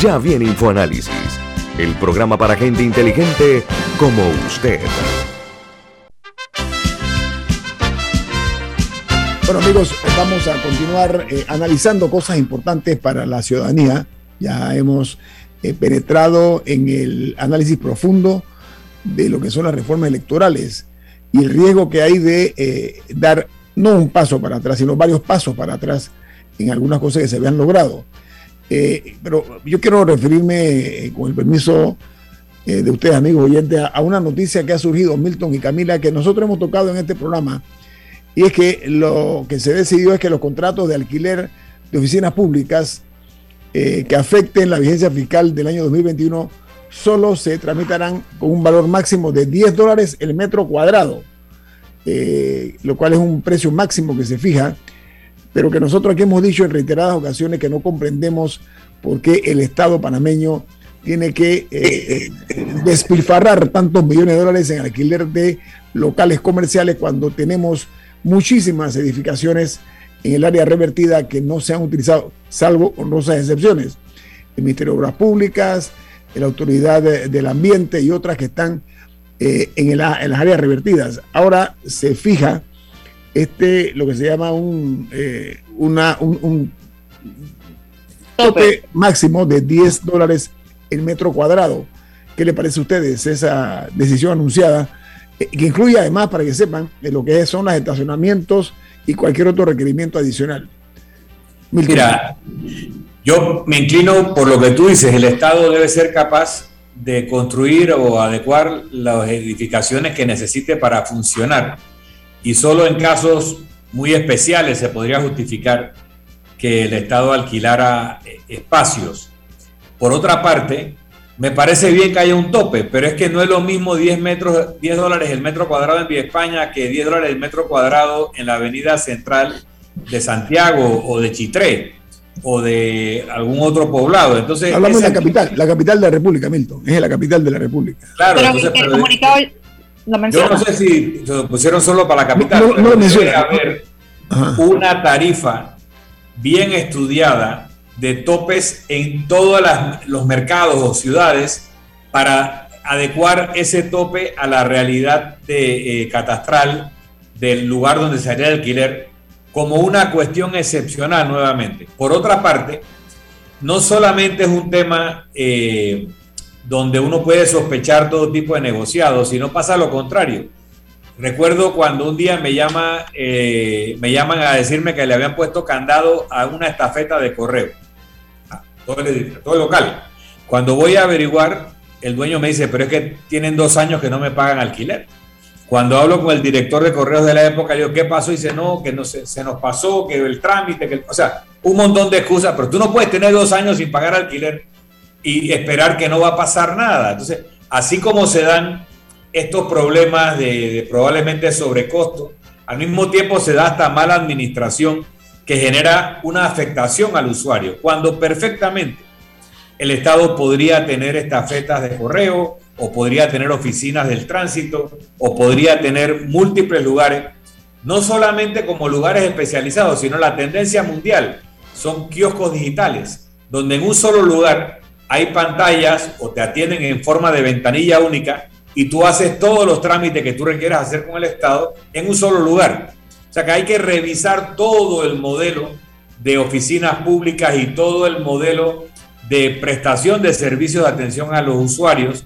Ya viene InfoAnálisis, el programa para gente inteligente como usted. Bueno amigos, vamos a continuar eh, analizando cosas importantes para la ciudadanía. Ya hemos eh, penetrado en el análisis profundo de lo que son las reformas electorales y el riesgo que hay de eh, dar no un paso para atrás, sino varios pasos para atrás en algunas cosas que se habían logrado. Pero yo quiero referirme, con el permiso de ustedes, amigos oyentes, a una noticia que ha surgido, Milton y Camila, que nosotros hemos tocado en este programa y es que lo que se decidió es que los contratos de alquiler de oficinas públicas eh, que afecten la vigencia fiscal del año 2021 solo se tramitarán con un valor máximo de 10 dólares el metro cuadrado, eh, lo cual es un precio máximo que se fija, pero que nosotros aquí hemos dicho en reiteradas ocasiones que no comprendemos por qué el Estado panameño tiene que eh, despilfarrar tantos millones de dólares en alquiler de locales comerciales cuando tenemos muchísimas edificaciones en el área revertida que no se han utilizado, salvo honrosas excepciones. El Ministerio de Obras Públicas, la Autoridad del Ambiente y otras que están eh, en, las áreas revertidas. Ahora se fija este, lo que se llama un, eh, una, un, tope máximo de 10 dólares el metro cuadrado. ¿Qué le parece a ustedes esa decisión anunciada? Eh, que incluye además, para que sepan, de lo que son los estacionamientos y cualquier otro requerimiento adicional. Mira, yo me inclino por lo que tú dices, el Estado debe ser capaz de construir o adecuar las edificaciones que necesite para funcionar. Y solo en casos muy especiales se podría justificar que el Estado alquilara eh, espacios. Por otra parte, me parece bien que haya un tope, pero es que no es lo mismo 10, metros, 10 dólares el metro cuadrado en Vía España que 10 dólares el metro cuadrado en la avenida central de Santiago o de Chitré o de algún otro poblado. Entonces, Hablamos de la capital, la capital de la República, Milton, es la capital de la República. Claro, entonces, el comunicado Yo no sé si lo pusieron solo para la capital, no, pero debe haber una tarifa bien estudiada de topes en todos los mercados o ciudades para adecuar ese tope a la realidad de, eh, catastral del lugar donde se haría el alquiler como una cuestión excepcional nuevamente. Por otra parte, no solamente es un tema eh, donde uno puede sospechar todo tipo de negociados, sino pasa lo contrario. Recuerdo cuando un día me, llama, eh, me llaman a decirme que le habían puesto candado a una estafeta de correo. Todo el, todo el local. Cuando voy a averiguar, el dueño me dice, pero es que tienen dos años que no me pagan alquiler. Cuando hablo con el director de correos de la época, yo, ¿qué pasó? Y dice, no, que no se, nos pasó, que el trámite, que o sea, un montón de excusas, pero tú no puedes tener dos años sin pagar alquiler y esperar que no va a pasar nada. Entonces, así como se dan estos problemas de, probablemente sobrecosto, al mismo tiempo se da hasta mala administración que genera una afectación al usuario, cuando perfectamente el Estado podría tener estafetas de correo o podría tener oficinas del tránsito o podría tener múltiples lugares, no solamente como lugares especializados, sino la tendencia mundial son kioscos digitales, donde en un solo lugar hay pantallas o te atienden en forma de ventanilla única y tú haces todos los trámites que tú requieras hacer con el Estado en un solo lugar. O sea que hay que revisar todo el modelo de oficinas públicas y todo el modelo de prestación de servicios de atención a los usuarios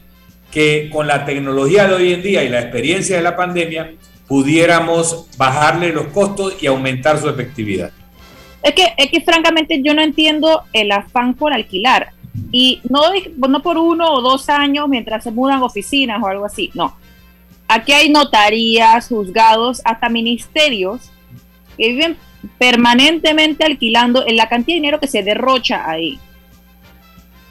que con la tecnología de hoy en día y la experiencia de la pandemia pudiéramos bajarle los costos y aumentar su efectividad. Es que, es que francamente yo no entiendo el afán por alquilar. Y no, no por uno o dos años mientras se mudan oficinas o algo así, no. Aquí hay notarías, juzgados, hasta ministerios que viven permanentemente alquilando en la cantidad de dinero que se derrocha ahí.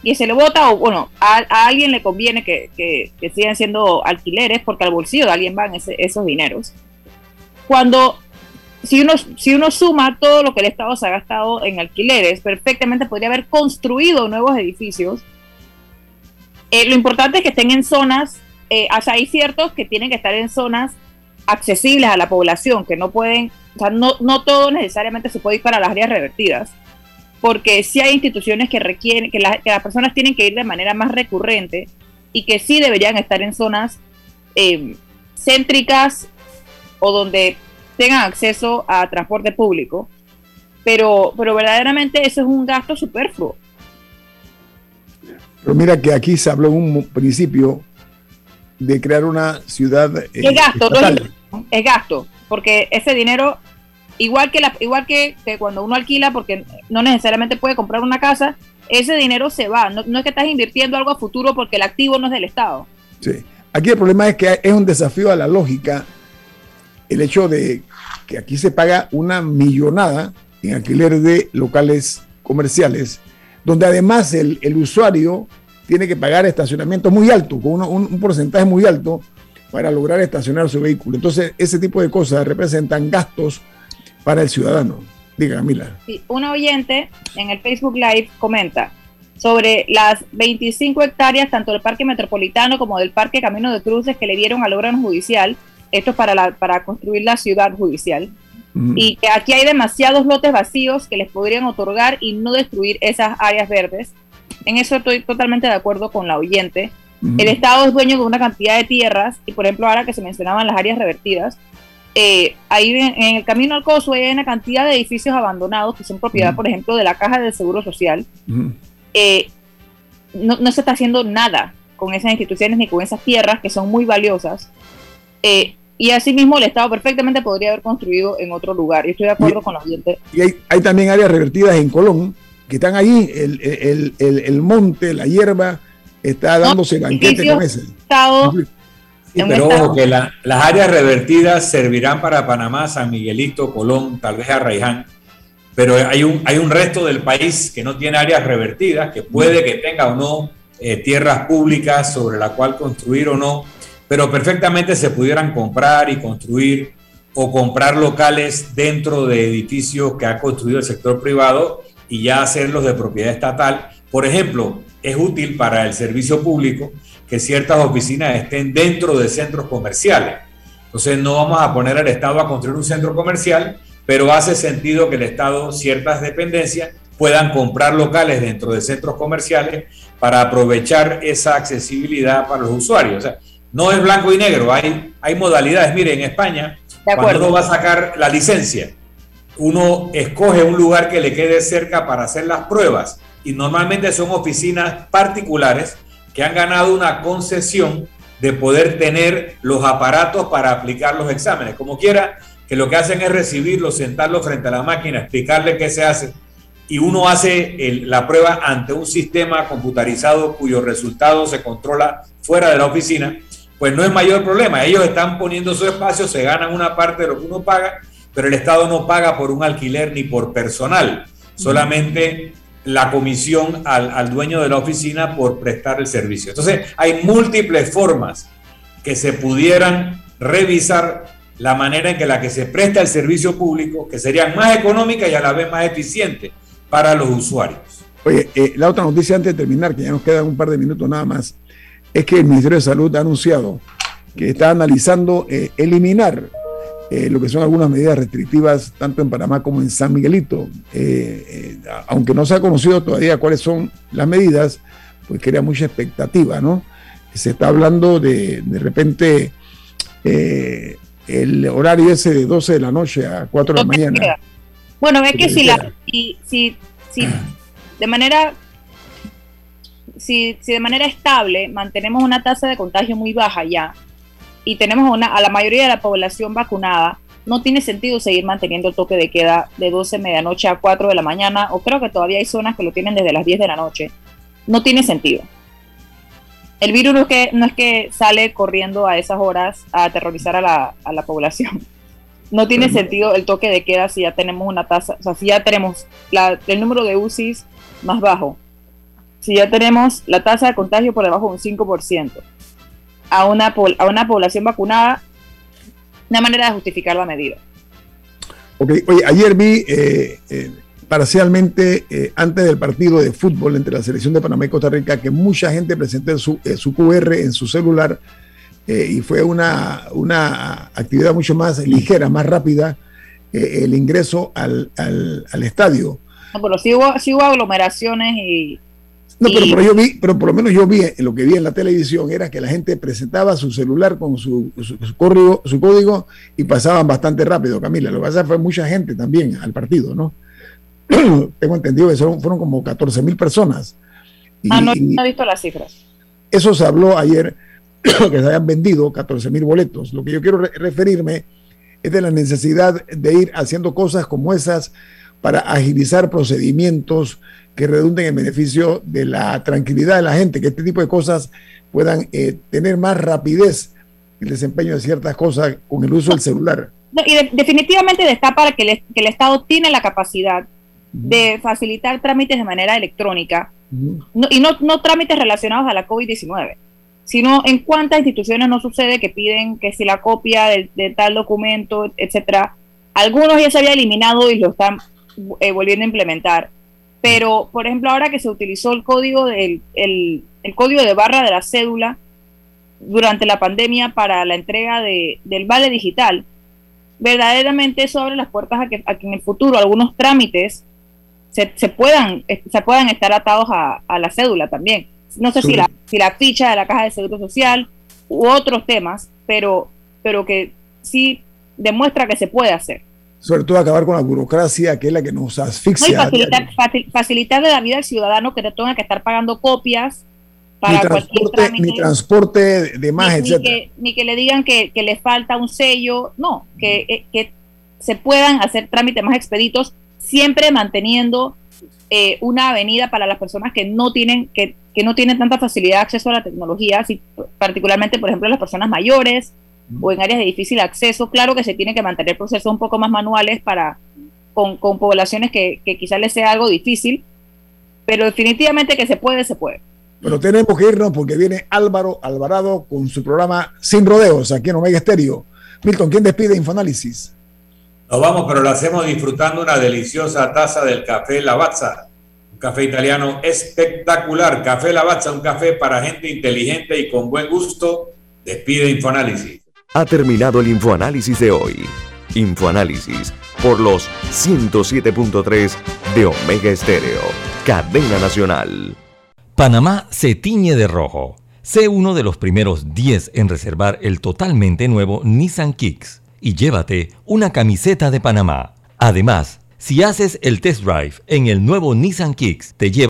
Y se le vota, o bueno, a, alguien le conviene que, que, sigan siendo alquileres porque al bolsillo de alguien van esos dineros. Cuando si uno, si uno suma todo lo que el Estado se ha gastado en alquileres, perfectamente podría haber construido nuevos edificios. Eh, lo importante es que estén en zonas, eh, o sea, hay ciertos que tienen que estar en zonas accesibles a la población, que no pueden, o sea, no, no todo necesariamente se puede ir para las áreas revertidas, porque sí hay instituciones que requieren, que, que las personas tienen que ir de manera más recurrente y que sí deberían estar en zonas eh, céntricas o donde tengan acceso a transporte público, pero, pero verdaderamente eso es un gasto superfluo. Pero mira que aquí se habló en un principio de crear una ciudad. Eh, es gasto, es, gasto, porque ese dinero, igual que la, igual que, cuando uno alquila, porque no necesariamente puede comprar una casa, ese dinero se va. No, no, es que estás invirtiendo algo a futuro porque el activo no es del Estado. Sí. Aquí el problema es que es un desafío a la lógica el hecho de que aquí se paga una millonada en alquiler de locales comerciales, donde además el, usuario tiene que pagar estacionamiento muy alto, con un, porcentaje muy alto para lograr estacionar su vehículo. Entonces, ese tipo de cosas representan gastos para el ciudadano. Diga, Camila. Sí, un oyente en el Facebook Live comenta sobre las 25 hectáreas tanto del Parque Metropolitano como del Parque Camino de Cruces que le dieron al órgano judicial esto es para, para construir la ciudad judicial. Y que aquí hay demasiados lotes vacíos que les podrían otorgar y no destruir esas áreas verdes. En eso estoy totalmente de acuerdo con la oyente. El Estado es dueño de una cantidad de tierras y, por ejemplo, ahora que se mencionaban las áreas revertidas, eh, ahí en, el camino al coso hay una cantidad de edificios abandonados que son propiedad, por ejemplo, de la Caja de Seguro Social. Eh, no, no, se está haciendo nada con esas instituciones ni con esas tierras que son muy valiosas. Eh, y asimismo el Estado perfectamente podría haber construido en otro lugar. Y estoy de acuerdo con la gente. Y hay, también áreas revertidas en Colón, que están ahí, el, el, monte, la hierba, está dándose banquete con ese. pero ojo que las áreas revertidas servirán para Panamá, San Miguelito, Colón, tal vez Arraiján, pero hay un, hay un resto del país que no tiene áreas revertidas, que puede que tenga o no eh, tierras públicas sobre la cual construir o no pero perfectamente se pudieran comprar y construir o comprar locales dentro de edificios que ha construido el sector privado y ya hacerlos de propiedad estatal. Por ejemplo, es útil para el servicio público que ciertas oficinas estén dentro de centros comerciales. Entonces no vamos a poner al Estado a construir un centro comercial, pero hace sentido que el Estado, ciertas dependencias, puedan comprar locales dentro de centros comerciales para aprovechar esa accesibilidad para los usuarios. O sea, no es blanco y negro, hay, hay modalidades. Mire, en España, cuando uno va a sacar la licencia, uno escoge un lugar que le quede cerca para hacer las pruebas y normalmente son oficinas particulares que han ganado una concesión de poder tener los aparatos para aplicar los exámenes. Como quiera, que lo que hacen es recibirlo, sentarlo frente a la máquina, explicarle qué se hace y uno hace la prueba ante un sistema computarizado cuyo resultado se controla fuera de la oficina, pues no es mayor problema. Ellos están poniendo su espacio, se ganan una parte de lo que uno paga, pero el Estado no paga por un alquiler ni por personal, solamente la comisión al, al dueño de la oficina por prestar el servicio. Entonces, hay múltiples formas que se pudieran revisar la manera en que la que se presta el servicio público, que serían más económica y a la vez más eficiente para los usuarios. Oye, eh, la otra noticia antes de terminar, que ya nos quedan un par de minutos nada más, es que el Ministerio de Salud ha anunciado que está analizando eh, eliminar eh, lo que son algunas medidas restrictivas tanto en Panamá como en San Miguelito. aunque no se ha conocido todavía cuáles son las medidas, pues crea mucha expectativa, ¿no? Se está hablando de de repente el horario ese de 12 de la noche a 4 de la mañana. Bueno, es que si, la, si, si, si de manera si, si, de manera estable mantenemos una tasa de contagio muy baja ya y tenemos una, a la mayoría de la población vacunada, no tiene sentido seguir manteniendo el toque de queda de 12 de medianoche a 4 de la mañana, o creo que todavía hay zonas que lo tienen desde las 10 de la noche. No tiene sentido. El virus no es que, no es que sale corriendo a esas horas a aterrorizar a la, a la población no tiene sentido el toque de queda si ya tenemos una tasa, o sea, si ya tenemos el número de UCIs más bajo, si ya tenemos la tasa de contagio por debajo de un 5% a una, a una población vacunada, una manera de justificar la medida. Ok, oye, ayer vi eh, eh, parcialmente eh, antes del partido de fútbol entre la selección de Panamá y Costa Rica que mucha gente presentó su, su QR en su celular eh, y fue una, una, actividad mucho más ligera, más rápida eh, el ingreso al, al, estadio. No, pero sí hubo, sí hubo aglomeraciones y... No, pero, pero, yo vi, pero por lo menos yo vi, lo que vi en la televisión era que la gente presentaba su celular con su, su, código, su código y pasaban bastante rápido, Camila. Lo que pasa fue mucha gente también al partido, ¿no? Tengo entendido que fueron, fueron como 14 mil personas. ah, no, no he visto las cifras. Eso se habló ayer que se hayan vendido 14 mil boletos. Lo que yo quiero referirme es de la necesidad de ir haciendo cosas como esas para agilizar procedimientos que redunden en beneficio de la tranquilidad de la gente, que este tipo de cosas puedan eh, tener más rapidez el desempeño de ciertas cosas con el uso del celular. y definitivamente destapa que el, que el Estado tiene la capacidad de facilitar trámites de manera electrónica y no, no trámites relacionados a la COVID-19 sino en cuántas instituciones no sucede que piden que si la copia de, tal documento, etcétera, algunos ya se había eliminado y lo están eh, volviendo a implementar. Pero, por ejemplo, ahora que se utilizó el código del el, código de barra de la cédula durante la pandemia para la entrega de, del vale digital, verdaderamente eso abre las puertas a que, a que en el futuro algunos trámites se, se, puedan, se puedan estar atados a, a la cédula también no sé si la, si la ficha de la caja de seguro social u otros temas, pero, pero que sí demuestra que se puede hacer. Sobre todo acabar con la burocracia, que es la que nos asfixia. facilitar, facilitarle la vida al ciudadano que no tenga que estar pagando copias para ni cualquier trámite. Ni transporte de más, ni, etc. que, ni que le digan que, que, le falta un sello, no, que, eh, que se puedan hacer trámites más expeditos, siempre manteniendo eh, una avenida para las personas que no tienen que, que, no tienen tanta facilidad de acceso a la tecnología, particularmente, por ejemplo, las personas mayores o en áreas de difícil acceso. Claro que se tiene que mantener procesos un poco más manuales para con, con poblaciones que, que quizás les sea algo difícil, pero definitivamente que se puede, se puede. Pero tenemos que irnos porque viene Álvaro Alvarado con su programa Sin Rodeos aquí en Omega Estéreo. Milton, ¿quién despide Infoanálisis? Nos vamos, pero lo hacemos disfrutando una deliciosa taza del café Lavazza. Un café italiano espectacular. Café Lavazza, un café para gente inteligente y con buen gusto. Despide Infoanálisis. Ha terminado el Infoanálisis de hoy. Infoanálisis por los 107.3 de Omega Estéreo. Cadena Nacional. Panamá se tiñe de rojo. Sé uno de los primeros 10 en reservar el totalmente nuevo Nissan Kicks y llévate una camiseta de Panamá. Además, si haces el test drive en el nuevo Nissan Kicks, te lleva